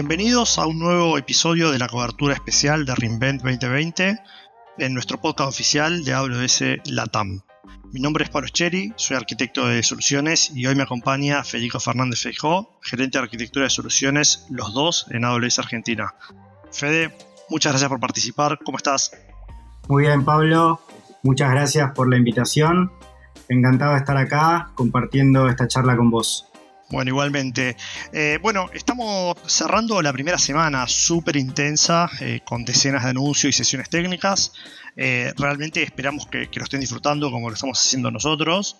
Bienvenidos a un nuevo episodio de la cobertura especial de Reinvent 2020 en nuestro podcast oficial de AWS Latam. Mi nombre es Pablo Cheri, soy arquitecto de soluciones y hoy me acompaña Federico Fernández Feijó, gerente de arquitectura de soluciones, los dos en AWS Argentina. Fede, muchas gracias por participar, ¿cómo estás? Muy bien, Pablo, muchas gracias por la invitación. Encantado de estar acá compartiendo esta charla con vos. Bueno, igualmente. Eh, bueno, estamos cerrando la primera semana súper intensa, eh, con decenas de anuncios y sesiones técnicas. Eh, realmente esperamos que, lo estén disfrutando como lo estamos haciendo nosotros.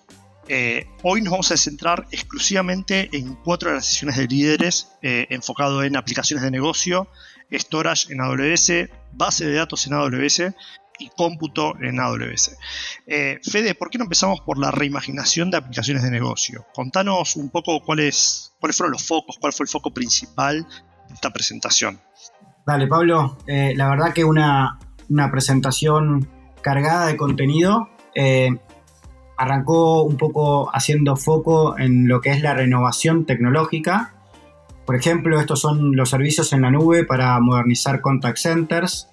hoy nos vamos a centrar exclusivamente en cuatro de las sesiones de líderes, enfocado en aplicaciones de negocio, storage en AWS, base de datos en AWS y cómputo en AWS. Eh, Fede, ¿por qué no empezamos por la reimaginación de aplicaciones de negocio? Contanos un poco cuáles, fueron los focos, cuál fue el foco principal de esta presentación. Dale, Pablo, eh, la verdad que una, una, presentación cargada de contenido. Eh, arrancó un poco haciendo foco en lo que es la renovación tecnológica. Por ejemplo, estos son los servicios en la nube para modernizar contact centers,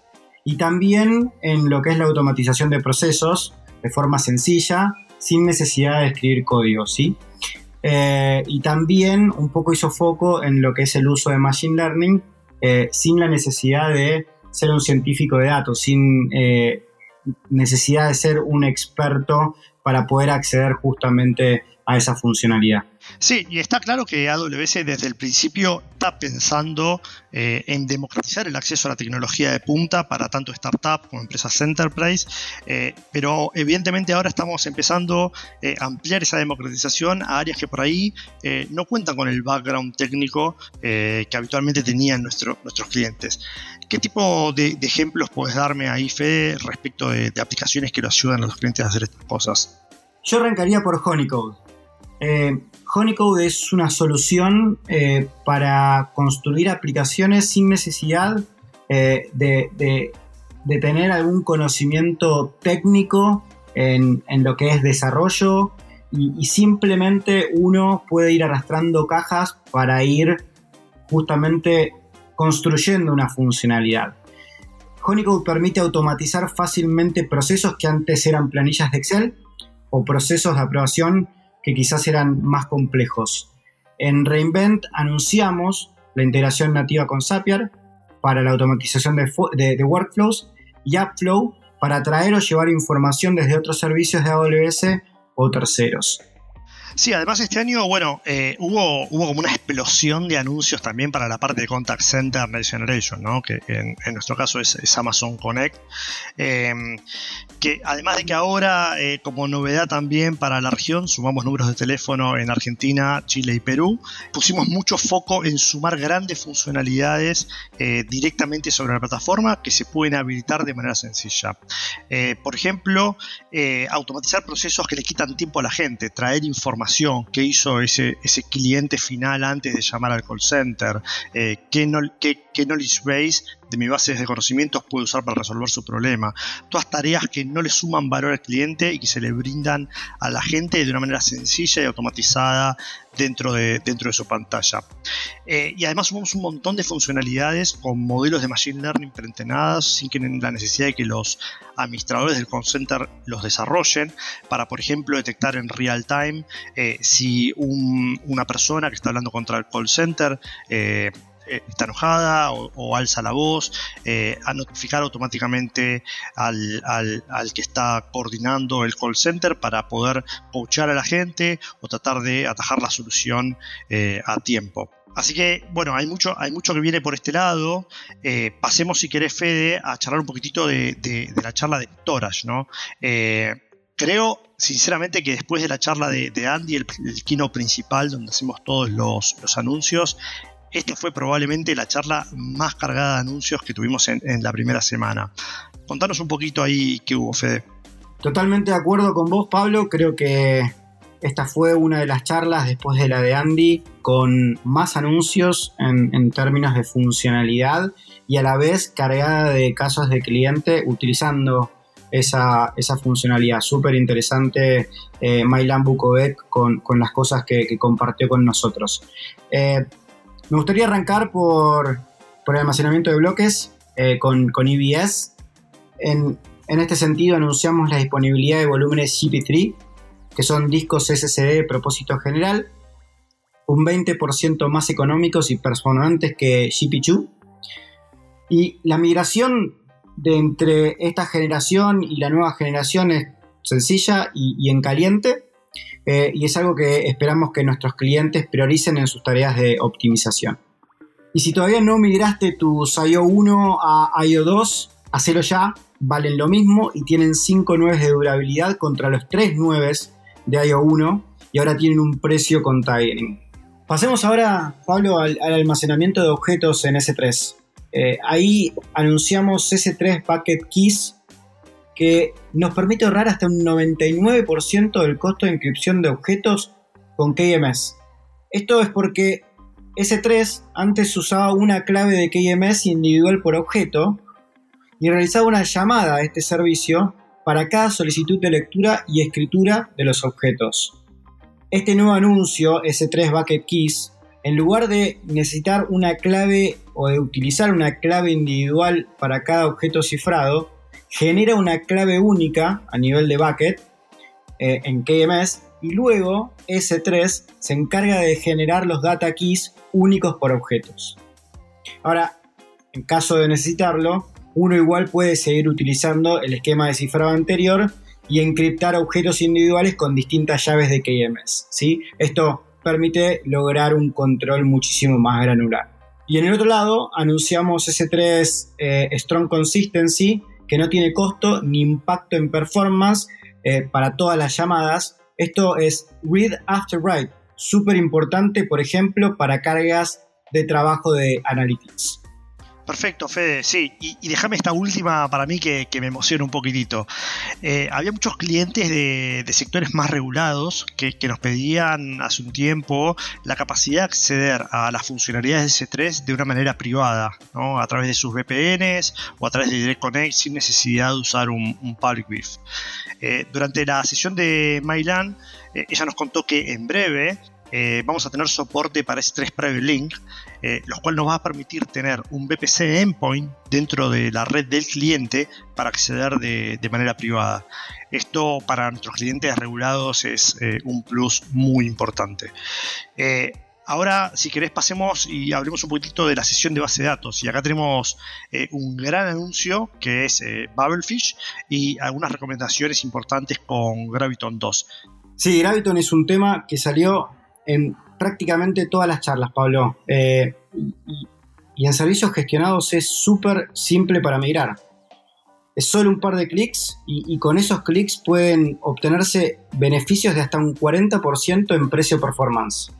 y también en lo que es la automatización de procesos de forma sencilla, sin necesidad de escribir código, ¿sí? Eh, y también un poco hizo foco en lo que es el uso de Machine Learning eh, sin la necesidad de ser un científico de datos, sin eh, necesidad de ser un experto para poder acceder justamente a esa funcionalidad. Sí, y está claro que AWS desde el principio está pensando eh, en democratizar el acceso a la tecnología de punta para tanto startup como empresas enterprise, eh, pero evidentemente ahora estamos empezando eh, a ampliar esa democratización a áreas que por ahí no cuentan con el background técnico que habitualmente tenían nuestros clientes. ¿Qué tipo de, ejemplos puedes darme ahí, Fede, respecto de, de aplicaciones que lo ayudan a los clientes a hacer estas cosas? Yo arrancaría por Honeycode. Eh, Honeycode es una solución eh, para construir aplicaciones sin necesidad eh, de, tener algún conocimiento técnico en, lo que es desarrollo y, simplemente uno puede ir arrastrando cajas para ir justamente construyendo una funcionalidad. Honeycode permite automatizar fácilmente procesos que antes eran planillas de Excel o procesos de aprobación que quizás eran más complejos. En Reinvent anunciamos la integración nativa con Zapier para la automatización de, workflows y AppFlow para traer o llevar información desde otros servicios de AWS o terceros. Sí, además este año, bueno, eh, hubo, hubo como una explosión de anuncios también para la parte de Contact Center Next Generation, ¿no? que en, nuestro caso es, Amazon Connect, em, que además de que ahora, eh, como novedad también para la región, sumamos números de teléfono en Argentina, Chile y Perú, pusimos mucho foco en sumar grandes funcionalidades eh, directamente sobre la plataforma que se pueden habilitar de manera sencilla. por ejemplo, automatizar procesos que le quitan tiempo a la gente, traer información que hizo ese, cliente final antes de llamar al call center, eh, qué, knowledge base de mis bases de conocimientos puede usar para resolver su problema. Todas tareas que no le suman valor al cliente y que se le brindan a la gente de una manera sencilla y automatizada dentro de, dentro de su pantalla. Eh, y además sumamos un montón de funcionalidades con modelos de Machine Learning preentrenadas sin que la necesidad de que los administradores del call center los desarrollen para, por ejemplo, detectar en real time eh, si una persona que está hablando contra el call center eh, está enojada o, alza la voz, eh, a notificar automáticamente al, que está coordinando el call center para poder coachar a la gente o tratar de atajar la solución eh, a tiempo. Así que, bueno, hay mucho, hay mucho que viene por este lado. pasemos, si querés, Fede, a charlar un poquitito de, la charla de storage, ¿no? creo, sinceramente, que después de la charla de, Andy, el, el kino principal, donde hacemos todos los, los anuncios, esta fue probablemente la charla más cargada de anuncios que tuvimos en, la primera semana. Contanos un poquito ahí qué hubo, Fede. Totalmente de acuerdo con vos, Pablo. Creo que esta fue una de las charlas después de la de Andy con más anuncios en, términos de funcionalidad y a la vez cargada de casos de cliente utilizando esa, funcionalidad. Súper interesante eh, Bukovic con, las cosas que, compartió con nosotros. Eh, Me gustaría arrancar por, el almacenamiento de bloques eh, con, con EBS. En, este sentido, anunciamos la disponibilidad de volúmenes GP3, que son discos SSD de propósito general, un 20% más económicos y performantes que GP2. Y la migración de entre esta generación y la nueva generación es sencilla y, en caliente, eh, y es algo que esperamos que nuestros clientes prioricen en sus tareas de optimización. Y si todavía no migraste tus IO 1 a IO 2, hacelo ya, valen lo mismo y tienen 5 9 de durabilidad contra los 3 9 de IO1 y ahora tienen un precio con tiling. Pasemos ahora, Pablo, al, almacenamiento de objetos en S3. Eh, ahí anunciamos S3 Bucket Keys que nos permite ahorrar hasta un 99% del costo de inscripción de objetos con KMS. Esto es porque S3 antes usaba una clave de KMS individual por objeto y realizaba una llamada a este servicio para cada solicitud de lectura y escritura de los objetos. Este nuevo anuncio, S3 Bucket Keys, en lugar de necesitar una clave o de utilizar una clave individual para cada objeto cifrado, genera una clave única a nivel de bucket eh, en KMS y luego S3 se encarga de generar los data keys únicos por objetos. Ahora, en caso de necesitarlo, uno igual puede seguir utilizando el esquema de cifrado anterior y encriptar objetos individuales con distintas llaves de KMS. ¿sí? Esto permite lograr un control muchísimo más granular. Y en el otro lado anunciamos S3 eh, Strong Consistency, que no tiene costo ni impacto en performance eh, para todas las llamadas. Esto es Read After Write, súper importante, por ejemplo, para cargas de trabajo de Analytics. Perfecto, Fede, sí. Y, déjame esta última para mí que, me emociona un poquitito. Eh, había muchos clientes de, sectores más regulados que, nos pedían hace un tiempo la capacidad de acceder a las funcionalidades de S3 de una manera privada, ¿no? a través de sus VPNs o a través de Direct Connect sin necesidad de usar un, public WIF. Eh, durante la sesión de Mylan, eh, ella nos contó que en breve eh, vamos a tener soporte para S3 Private Link, eh, lo cual nos va a permitir tener un VPC endpoint dentro de la red del cliente para acceder de, manera privada. Esto para nuestros clientes regulados es eh, un plus muy importante. Ahora, si querés, pasemos y hablemos un poquitito de la sesión de base de datos. Y acá tenemos un gran anuncio que es Bubblefish y algunas recomendaciones importantes con Graviton 2. Sí, Graviton es un tema que salió en prácticamente todas las charlas, Pablo. Eh, y, en servicios gestionados es súper simple para migrar. Es solo un par de clics y, con esos clics pueden obtenerse beneficios de hasta un 40% en precio performance.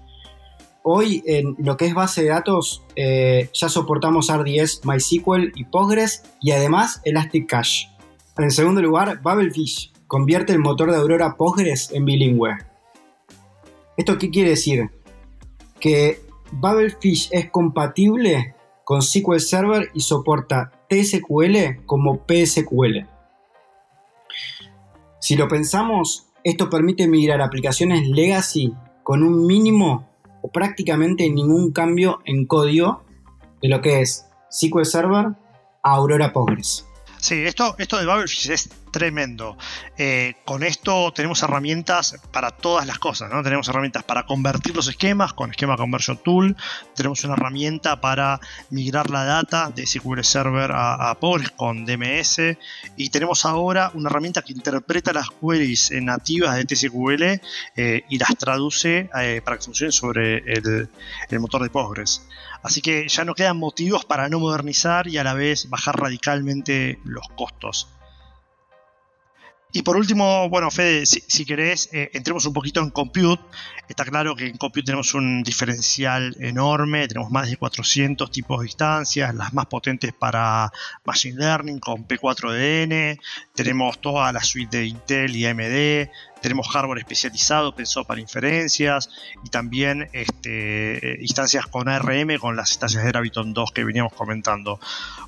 Hoy en lo que es base de datos eh, ya soportamos RDS, MySQL y Postgres y además Elastic Cache. En segundo lugar, Bubblefish convierte el motor de Aurora Postgres en bilingüe. ¿Esto qué quiere decir? Que Bubblefish es compatible con SQL Server y soporta TSQL como PSQL. Si lo pensamos, esto permite migrar aplicaciones legacy con un mínimo o prácticamente ningún cambio en código de lo que es SQL Server a Aurora Postgres. Sí, esto, esto de Bubblefish es tremendo. Eh, con esto tenemos herramientas para todas las cosas, ¿no? Tenemos herramientas para convertir los esquemas con Esquema Conversion Tool, tenemos una herramienta para migrar la data de SQL Server a, a con DMS y tenemos ahora una herramienta que interpreta las queries nativas de TSQL eh, y las traduce eh, para que funcionen sobre el, el motor de Postgres. Así que ya no quedan motivos para no modernizar y a la vez bajar radicalmente los costos. Y por último, bueno, Fede, si, querés, eh, entremos un poquito en Compute. Está claro que en Compute tenemos un diferencial enorme, tenemos más de 400 tipos de instancias, las más potentes para Machine Learning con P4DN, tenemos toda la suite de Intel y AMD, tenemos hardware especializado pensado para inferencias y también este, instancias con ARM, con las instancias de Graviton 2 que veníamos comentando.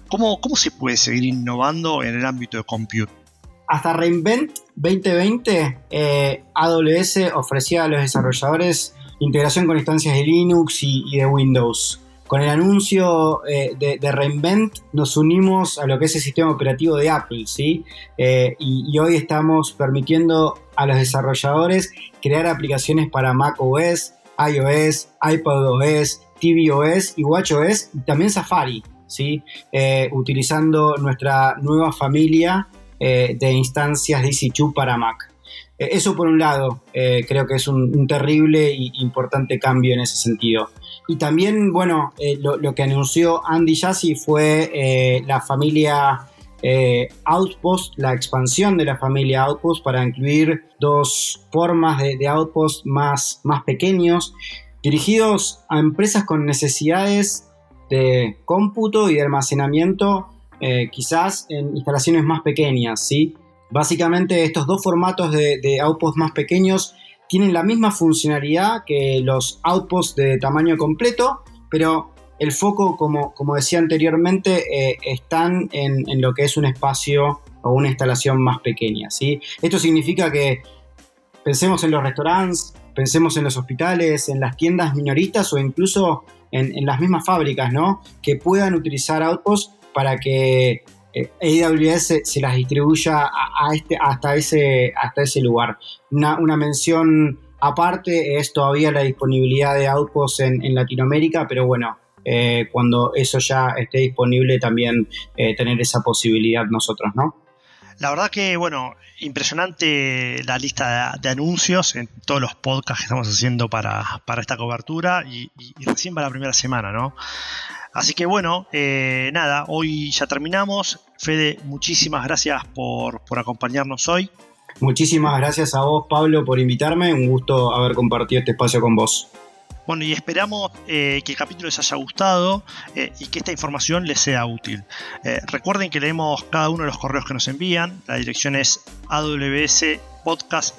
¿Cómo, ¿Cómo se puede seguir innovando en el ámbito de Compute? Hasta Reinvent 2020, eh, AWS ofrecía a los desarrolladores integración con instancias de Linux y, de Windows. con el anuncio eh, de, Reinvent nos unimos a lo que es el sistema operativo de Apple, ¿sí? Eh, y, hoy estamos permitiendo a los desarrolladores crear aplicaciones para macOS, iOS, iPadOS, tvOS y watchOS y también Safari, ¿sí? Utilizando nuestra nueva familia de instancias DC2 para Mac. Eso por un lado, creo que es un, terrible e importante cambio en ese sentido. Y también, bueno, eh, lo, que anunció Andy Jassy fue eh, la familia eh, Outpost, la expansión de la familia Outpost para incluir dos formas de, Outpost más, más pequeños, dirigidos a empresas con necesidades de cómputo y de almacenamiento, quizás en instalaciones más pequeñas, ¿sí? Básicamente estos dos formatos de, de Outpost más pequeños tienen la misma funcionalidad que los outposts de tamaño completo, pero el foco, como, como decía anteriormente, eh, están en, lo que es un espacio o una instalación más pequeña. ¿sí? Esto significa que pensemos en los restaurantes, pensemos en los hospitales, en las tiendas minoristas o incluso en, las mismas fábricas, ¿no? Que puedan utilizar outposts para que AWS se, las distribuya a, este, hasta, ese, hasta ese lugar. Una, mención aparte es todavía la disponibilidad de Outposts en, Latinoamérica, pero bueno, eh, cuando eso ya esté disponible también eh, tener esa posibilidad nosotros, ¿no? La verdad que, bueno, impresionante la lista de, anuncios en todos los podcasts que estamos haciendo para, esta cobertura y, recién para la primera semana, ¿no? Así que bueno, eh, nada, hoy ya terminamos. Fede, muchísimas gracias por, acompañarnos hoy. Muchísimas gracias a vos, Pablo, por invitarme. Un gusto haber compartido este espacio con vos. Bueno, y esperamos eh, que el capítulo les haya gustado eh, y que esta información les sea útil. recuerden que leemos cada uno de los correos que nos envían. La dirección es awspodcast.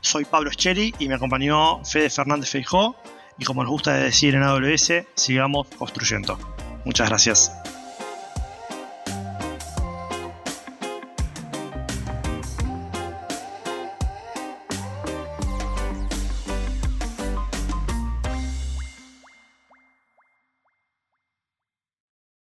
Soy Pablo Scheri y me acompañó Fede Fernández Feijó y como nos gusta decir en AWS, sigamos construyendo. Muchas gracias.